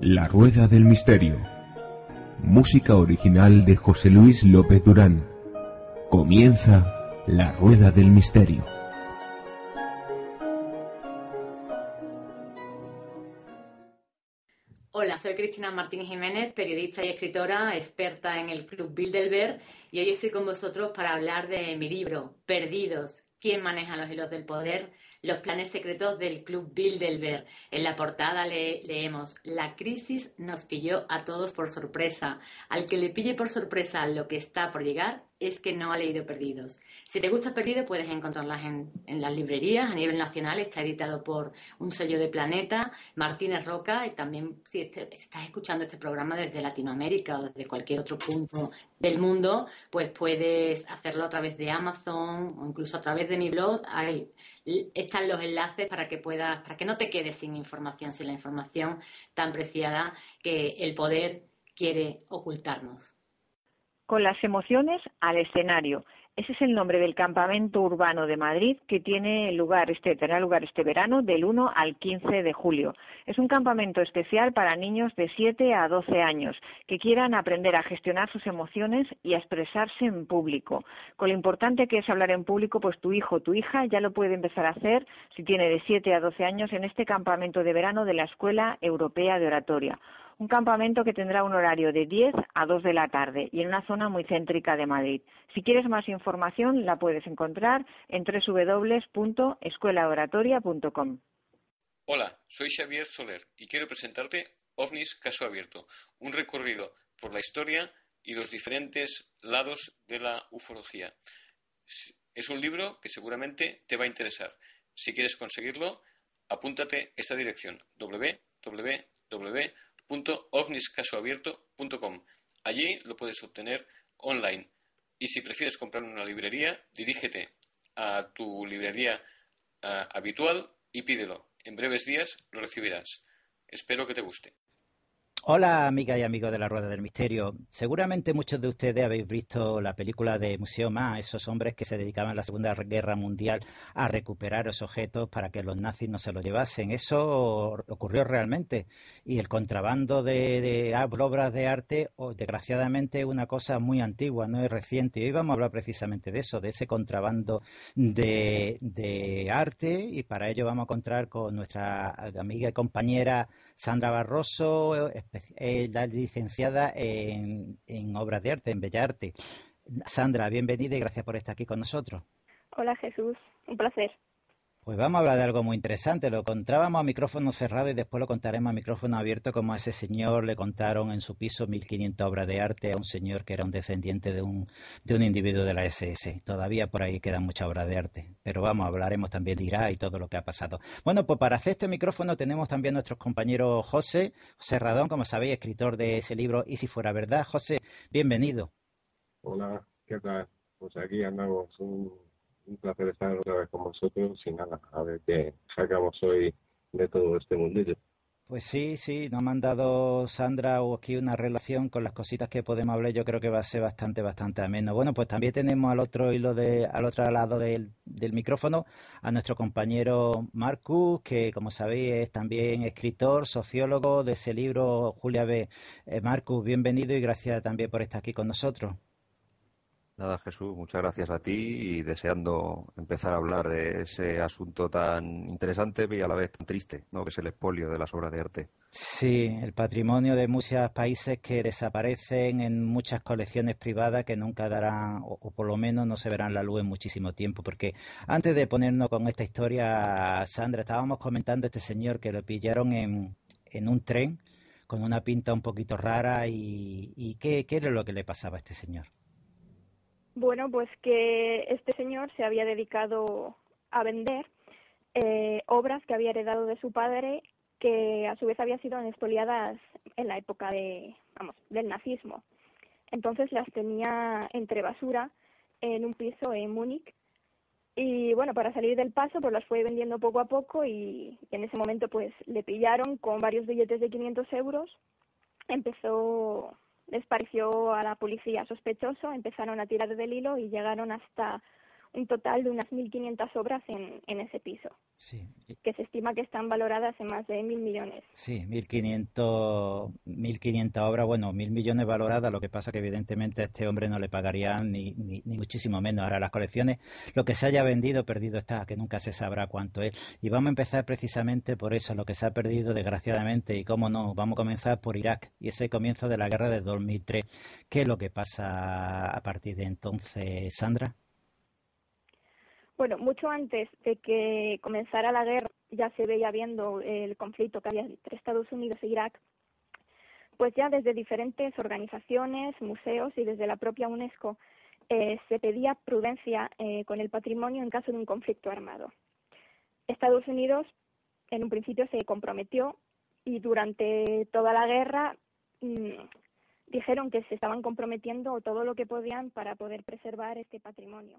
La Rueda del Misterio. Música original de José Luis López Durán. Comienza La Rueda del Misterio. Martín Jiménez, periodista y escritora, experta en el Club Bilderberg, y hoy estoy con vosotros para hablar de mi libro, Perdidos, ¿quién maneja los hilos del poder? Los planes secretos del Club Bilderberg. En la portada leemos, la crisis nos pilló a todos por sorpresa. Al que le pille por sorpresa lo que está por llegar, es que no ha leído Perdidos. Si te gusta Perdido, puedes encontrarlas en, las librerías a nivel nacional. Está editado por un sello de Planeta, Martínez Roca, y también si este, estás escuchando este programa desde Latinoamérica o desde cualquier otro punto del mundo, pues puedes hacerlo a través de Amazon o incluso a través de mi blog. Están los enlaces para que puedas, para que no te quedes sin información, sin la información tan preciada que el poder quiere ocultarnos. Con las emociones al escenario. Ese es el nombre del campamento urbano de Madrid que tiene lugar este, tendrá lugar este verano del 1 al 15 de julio. Es un campamento especial para niños de 7 a 12 años que quieran aprender a gestionar sus emociones y a expresarse en público. Con lo importante que es hablar en público, pues tu hijo o tu hija ya lo puede empezar a hacer si tiene de 7 a 12 años en este campamento de verano de la Escuela Europea de Oratoria un campamento que tendrá un horario de 10 a 2 de la tarde y en una zona muy céntrica de Madrid. Si quieres más información, la puedes encontrar en www.escuelaoratoria.com. Hola, soy Xavier Soler y quiero presentarte OVNIS Caso Abierto, un recorrido por la historia y los diferentes lados de la ufología. Es un libro que seguramente te va a interesar. Si quieres conseguirlo, apúntate esta dirección www www.ovniscasoabierto.com. Allí lo puedes obtener online. Y si prefieres comprar una librería, dirígete a tu librería uh, habitual y pídelo. En breves días lo recibirás. Espero que te guste. Hola, amigas y amigos de la Rueda del Misterio. Seguramente muchos de ustedes habéis visto la película de Museo Ma, esos hombres que se dedicaban en la Segunda Guerra Mundial a recuperar esos objetos para que los nazis no se los llevasen. Eso ocurrió realmente. Y el contrabando de, obras de arte, desgraciadamente, es una cosa muy antigua, no es reciente. Hoy vamos a hablar precisamente de eso, de ese contrabando de, de arte. Y para ello vamos a encontrar con nuestra amiga y compañera Sandra Barroso, eh, la licenciada en, en, obras de arte, en Bellarte. Sandra, bienvenida y gracias por estar aquí con nosotros. Hola Jesús, un placer. Pues vamos a hablar de algo muy interesante. Lo contábamos a micrófono cerrado y después lo contaremos a micrófono abierto como a ese señor le contaron en su piso 1.500 obras de arte a un señor que era un descendiente de un, de un individuo de la SS. Todavía por ahí quedan muchas obras de arte. Pero vamos, hablaremos también de Irak y todo lo que ha pasado. Bueno, pues para hacer este micrófono tenemos también nuestros compañeros José, José Radón, como sabéis, escritor de ese libro Y si fuera verdad. José, bienvenido. Hola, ¿qué tal? Pues aquí andamos un un placer estar otra vez con vosotros y nada, a ver qué sacamos hoy de todo este mundillo. Pues sí, sí, nos ha mandado Sandra o aquí una relación con las cositas que podemos hablar. Yo creo que va a ser bastante, bastante ameno. Bueno, pues también tenemos al otro hilo de, al otro lado del, del micrófono a nuestro compañero Marcus, que como sabéis es también escritor, sociólogo de ese libro Julia B. Eh, Marcus, bienvenido y gracias también por estar aquí con nosotros. Nada, Jesús, muchas gracias a ti y deseando empezar a hablar de ese asunto tan interesante y a la vez tan triste, ¿no? que es el expolio de las obras de arte. Sí, el patrimonio de muchos países que desaparecen en muchas colecciones privadas que nunca darán, o, por lo menos no se verán la luz en muchísimo tiempo. Porque antes de ponernos con esta historia, Sandra, estábamos comentando a este señor que lo pillaron en, un tren con una pinta un poquito rara y, y ¿qué, ¿qué era lo que le pasaba a este señor? Bueno, pues que este señor se había dedicado a vender eh, obras que había heredado de su padre que a su vez habían sido expoliadas en la época de, vamos, del nazismo. Entonces las tenía entre basura en un piso en Múnich y bueno, para salir del paso pues las fue vendiendo poco a poco y, y en ese momento pues le pillaron con varios billetes de 500 euros. Empezó les pareció a la policía sospechoso, empezaron a tirar del hilo y llegaron hasta un total de unas 1.500 obras en, en ese piso. Sí. Que se estima que están valoradas en más de mil millones. Sí, 1.500, 1.500 obras, bueno, mil millones valoradas. Lo que pasa que evidentemente a este hombre no le pagarían ni, ni, ni, muchísimo menos. Ahora las colecciones, lo que se haya vendido, perdido está, que nunca se sabrá cuánto es. Y vamos a empezar precisamente por eso, lo que se ha perdido desgraciadamente. Y cómo no, vamos a comenzar por Irak y ese comienzo de la guerra de 2003. ¿Qué es lo que pasa a partir de entonces, Sandra? Bueno, mucho antes de que comenzara la guerra ya se veía viendo el conflicto que había entre Estados Unidos e Irak, pues ya desde diferentes organizaciones, museos y desde la propia UNESCO eh, se pedía prudencia eh, con el patrimonio en caso de un conflicto armado. Estados Unidos en un principio se comprometió y durante toda la guerra mmm, dijeron que se estaban comprometiendo todo lo que podían para poder preservar este patrimonio.